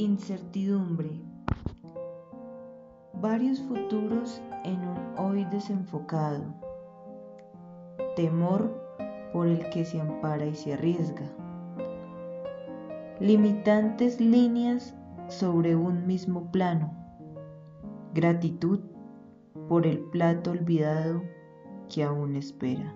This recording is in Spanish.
Incertidumbre. Varios futuros en un hoy desenfocado. Temor por el que se ampara y se arriesga. Limitantes líneas sobre un mismo plano. Gratitud por el plato olvidado que aún espera.